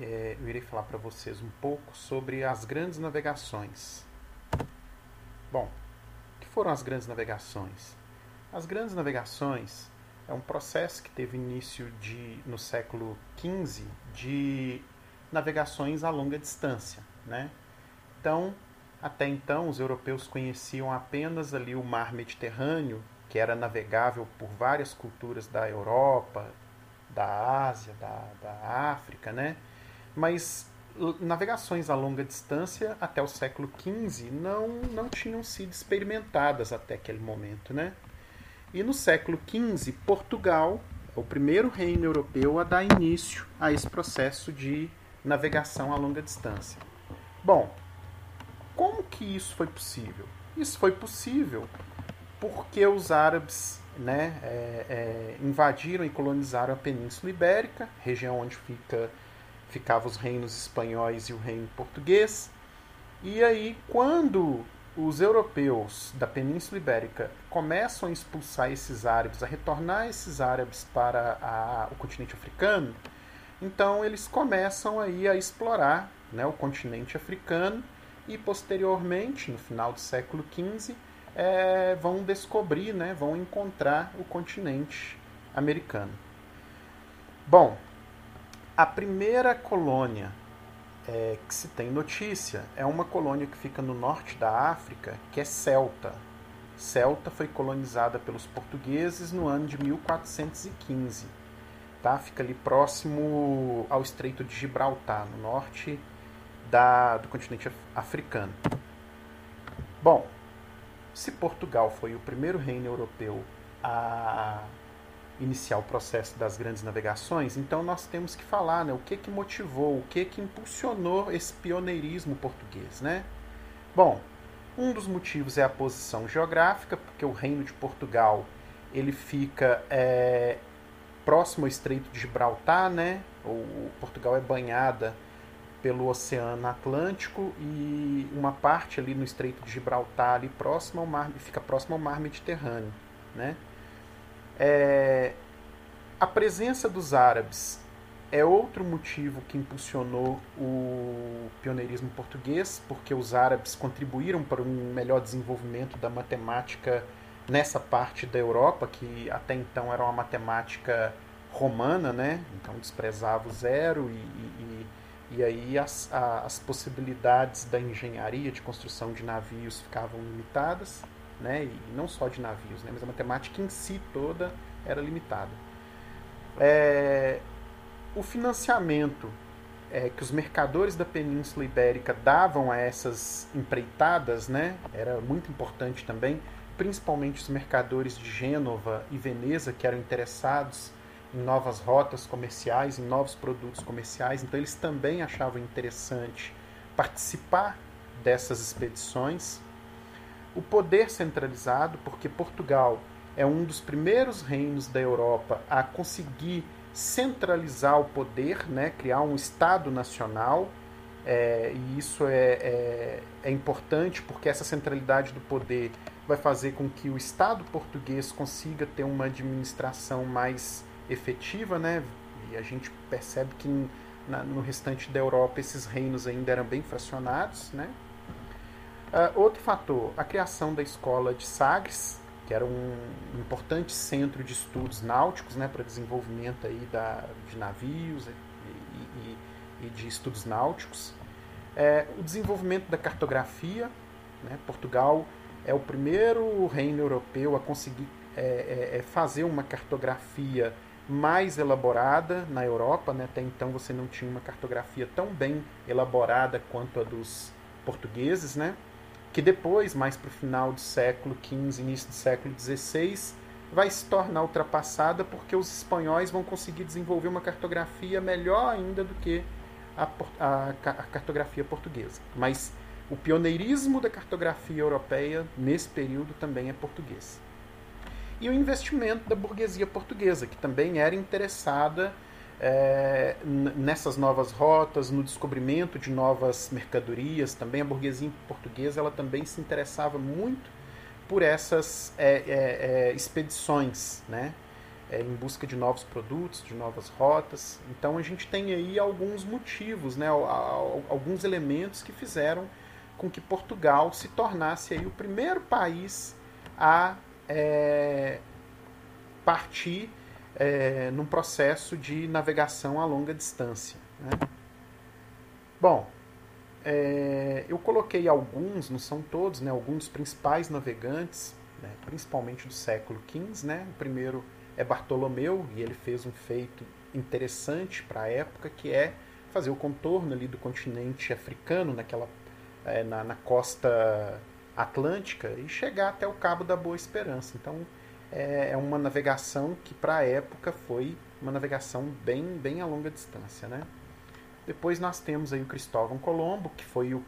é, eu irei falar para vocês um pouco sobre as grandes navegações. Bom, o que foram as grandes navegações? As grandes navegações é um processo que teve início de, no século XV de navegações a longa distância. Né? Então, até então, os europeus conheciam apenas ali o mar Mediterrâneo, que era navegável por várias culturas da Europa, da Ásia, da, da África, né? Mas navegações a longa distância até o século XV não, não tinham sido experimentadas até aquele momento, né? E no século XV, Portugal é o primeiro reino europeu a dar início a esse processo de navegação a longa distância. Bom, como que isso foi possível? Isso foi possível porque os árabes né, é, é, invadiram e colonizaram a Península Ibérica, região onde fica, ficavam os reinos espanhóis e o reino português. E aí, quando os europeus da Península Ibérica começam a expulsar esses árabes, a retornar esses árabes para a, o continente africano, então eles começam aí a explorar né, o continente africano e posteriormente, no final do século XV, é, vão descobrir, né, vão encontrar o continente americano. Bom, a primeira colônia é, que se tem notícia é uma colônia que fica no norte da África, que é Celta. Celta foi colonizada pelos portugueses no ano de 1415. Tá? Fica ali próximo ao Estreito de Gibraltar, no norte da, do continente africano. Bom, se Portugal foi o primeiro reino europeu a iniciar o processo das grandes navegações, então nós temos que falar né, o que, que motivou, o que, que impulsionou esse pioneirismo português. Né? Bom, um dos motivos é a posição geográfica, porque o reino de Portugal ele fica é, próximo ao Estreito de Gibraltar, né? O Portugal é banhada pelo Oceano Atlântico e uma parte ali no Estreito de Gibraltar, ali próximo ao mar, fica próximo ao mar Mediterrâneo. Né? É, a presença dos árabes é outro motivo que impulsionou o pioneirismo português, porque os árabes contribuíram para um melhor desenvolvimento da matemática nessa parte da Europa, que até então era uma matemática romana, né? então desprezava o zero e, e e aí as, a, as possibilidades da engenharia de construção de navios ficavam limitadas, né? e não só de navios, né? mas a matemática em si toda era limitada. É, o financiamento é, que os mercadores da Península Ibérica davam a essas empreitadas né, era muito importante também, principalmente os mercadores de Gênova e Veneza, que eram interessados em novas rotas comerciais, em novos produtos comerciais. Então eles também achavam interessante participar dessas expedições. O poder centralizado, porque Portugal é um dos primeiros reinos da Europa a conseguir centralizar o poder, né, criar um Estado nacional. É, e isso é, é, é importante porque essa centralidade do poder vai fazer com que o Estado português consiga ter uma administração mais efetiva, né? E a gente percebe que no restante da Europa esses reinos ainda eram bem fracionados, né? Uh, outro fator, a criação da escola de Sagres, que era um importante centro de estudos náuticos, né, para desenvolvimento aí da, de navios e, e, e de estudos náuticos. É, o desenvolvimento da cartografia, né, Portugal é o primeiro reino europeu a conseguir é, é, é fazer uma cartografia mais elaborada na Europa, né? até então você não tinha uma cartografia tão bem elaborada quanto a dos portugueses, né? Que depois, mais para o final do século XV, início do século XVI, vai se tornar ultrapassada porque os espanhóis vão conseguir desenvolver uma cartografia melhor ainda do que a, a, a cartografia portuguesa. Mas o pioneirismo da cartografia europeia nesse período também é português e o investimento da burguesia portuguesa, que também era interessada é, nessas novas rotas, no descobrimento de novas mercadorias. Também a burguesia portuguesa ela também se interessava muito por essas é, é, é expedições, né? é, em busca de novos produtos, de novas rotas. Então a gente tem aí alguns motivos, né, alguns elementos que fizeram com que Portugal se tornasse aí o primeiro país a é, partir é, num processo de navegação a longa distância. Né? Bom, é, eu coloquei alguns, não são todos, né, alguns dos principais navegantes, né, principalmente do século XV. Né? O primeiro é Bartolomeu, e ele fez um feito interessante para a época, que é fazer o contorno ali do continente africano, naquela, é, na, na, costa atlântica, e chegar até o Cabo da Boa Esperança. Então, é, é uma navegação que, para a época, foi uma navegação bem, bem a longa distância. Né? Depois nós temos aí o Cristóvão Colombo, que foi o,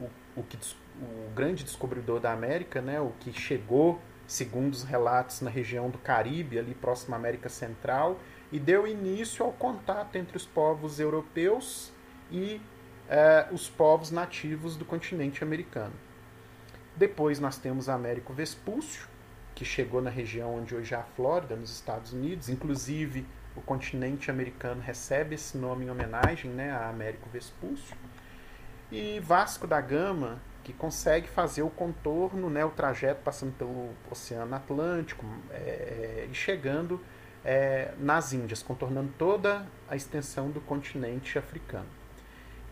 o, o, que, o grande descobridor da América, né? o que chegou segundo os relatos, na região do Caribe, ali próximo à América Central, e deu início ao contato entre os povos europeus e eh, os povos nativos do continente americano. Depois nós temos Américo Vespúcio, que chegou na região onde hoje é a Flórida, nos Estados Unidos. Inclusive, o continente americano recebe esse nome em homenagem né, a Américo Vespúcio. E Vasco da Gama, que consegue fazer o contorno, né, o trajeto passando pelo Oceano Atlântico é, e chegando é, nas Índias, contornando toda a extensão do continente africano.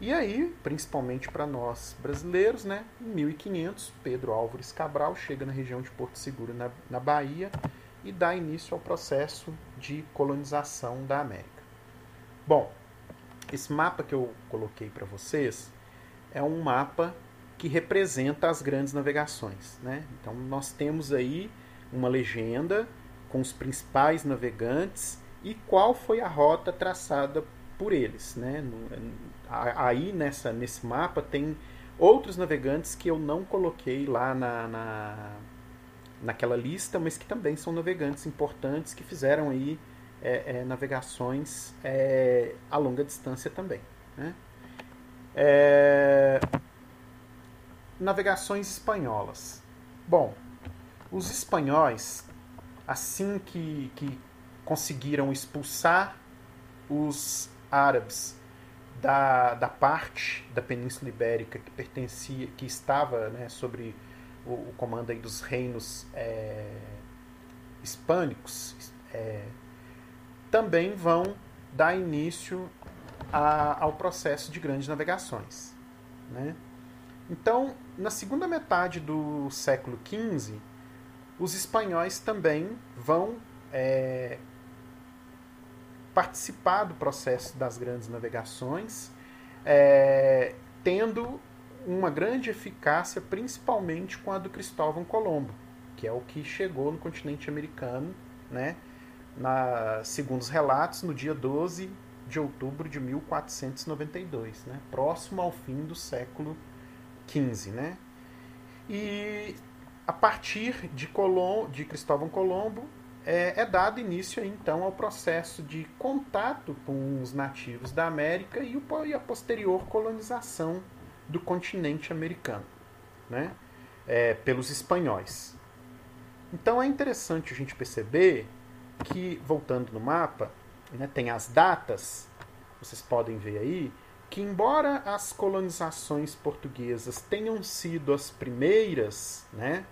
E aí, principalmente para nós brasileiros, né, em 1500, Pedro Álvares Cabral chega na região de Porto Seguro, na, na Bahia, e dá início ao processo de colonização da América. Bom, esse mapa que eu coloquei para vocês é um mapa que representa as grandes navegações. Né? Então nós temos aí uma legenda com os principais navegantes e qual foi a rota traçada por eles. Né? Aí nessa, nesse mapa tem outros navegantes que eu não coloquei lá na, na naquela lista, mas que também são navegantes importantes que fizeram aí é, é, navegações é, a longa distância também. Né? É, navegações espanholas. Bom, os espanhóis, assim que, que conseguiram expulsar os árabes da, da parte da Península Ibérica que pertencia, que estava né, sobre o, o, comando dos reinos é, hispânicos, é, também vão dar início a, ao processo de grandes navegações. Né? Então, na segunda metade do século XV, os espanhóis também vão é, participar do processo das grandes navegações, é, tendo uma grande eficácia, principalmente com a do Cristóvão Colombo, que é o que chegou no continente americano, né, na, segundo os relatos, no dia 12 de outubro de 1492, né, próximo ao fim do século 15, né? E a partir de, Colom, de Cristóvão Colombo é, é, dado início então ao processo de contato com os nativos da América e, o, e a posterior colonização do continente americano, né? É, pelos espanhóis. Então é interessante a gente perceber que, voltando no mapa, né, tem as datas, vocês podem ver aí, que, embora as colonizações portuguesas tenham sido as primeiras, né,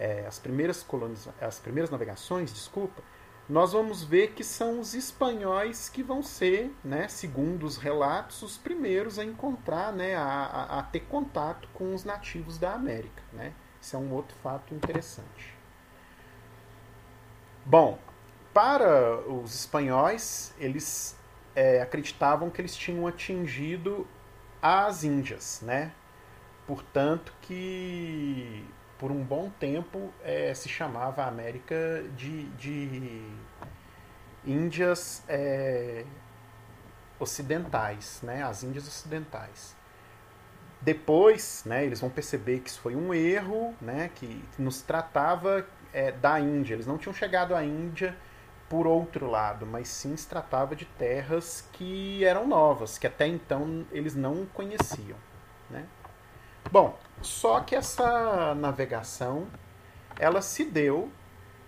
é, as, primeiras coloniza as primeiras navegações, desculpa, nós vamos ver que são os espanhóis que vão ser, né, segundo os relatos, os primeiros a encontrar, né, a, a, a ter contato com os nativos da América. Né? Isso é um outro fato interessante. Bom, para os espanhóis, eles é, acreditavam que eles tinham atingido as Índias, né? Portanto que por um bom tempo é, se chamava a América de, de Índias é, ocidentais, né? As Índias ocidentais. Depois, né, eles vão perceber que isso foi um erro, né, que nos tratava é, da Índia. Eles não tinham chegado à Índia por outro lado, mas sim se tratava de terras que eram novas, que até então eles não conheciam. Né? Bom, só que essa navegação ela se deu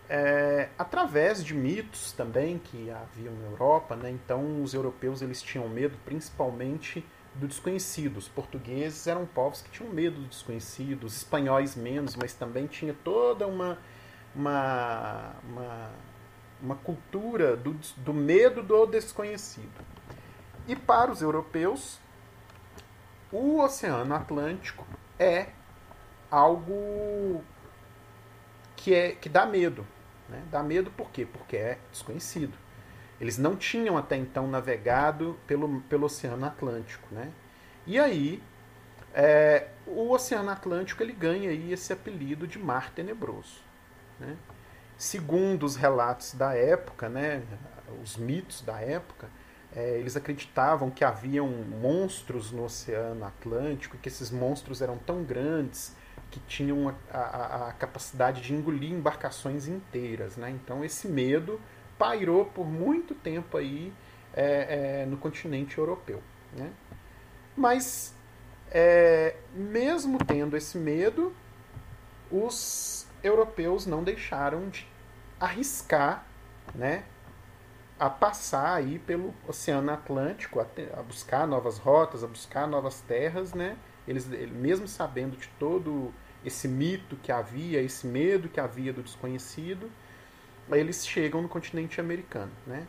é, através de mitos também que haviam na Europa, né? Então os europeus eles tinham medo principalmente do desconhecido. Os portugueses eram povos que tinham medo do desconhecido, os espanhóis menos, mas também tinha toda uma uma, uma, uma cultura do, do medo do desconhecido. E para os europeus, o Oceano Atlântico é algo que, é, que dá medo. Né? Dá medo por quê? Porque é desconhecido. Eles não tinham até então navegado pelo, pelo Oceano Atlântico. Né? E aí, é, o Oceano Atlântico ele ganha aí esse apelido de Mar Tenebroso. Né? Segundo os relatos da época, né, os mitos da época, é, eles acreditavam que haviam monstros no Oceano Atlântico, que esses monstros eram tão grandes que tinham a, a, a capacidade de engolir embarcações inteiras. Né? Então esse medo pairou por muito tempo aí é, é, no continente europeu. Né? Mas é, mesmo tendo esse medo, os europeus não deixaram de arriscar né, a passar aí pelo Oceano Atlântico, a, a buscar novas rotas, a buscar novas terras, né? Eles, mesmo sabendo de todo esse mito que havia, esse medo que havia do desconhecido, eles chegam no continente americano. Né?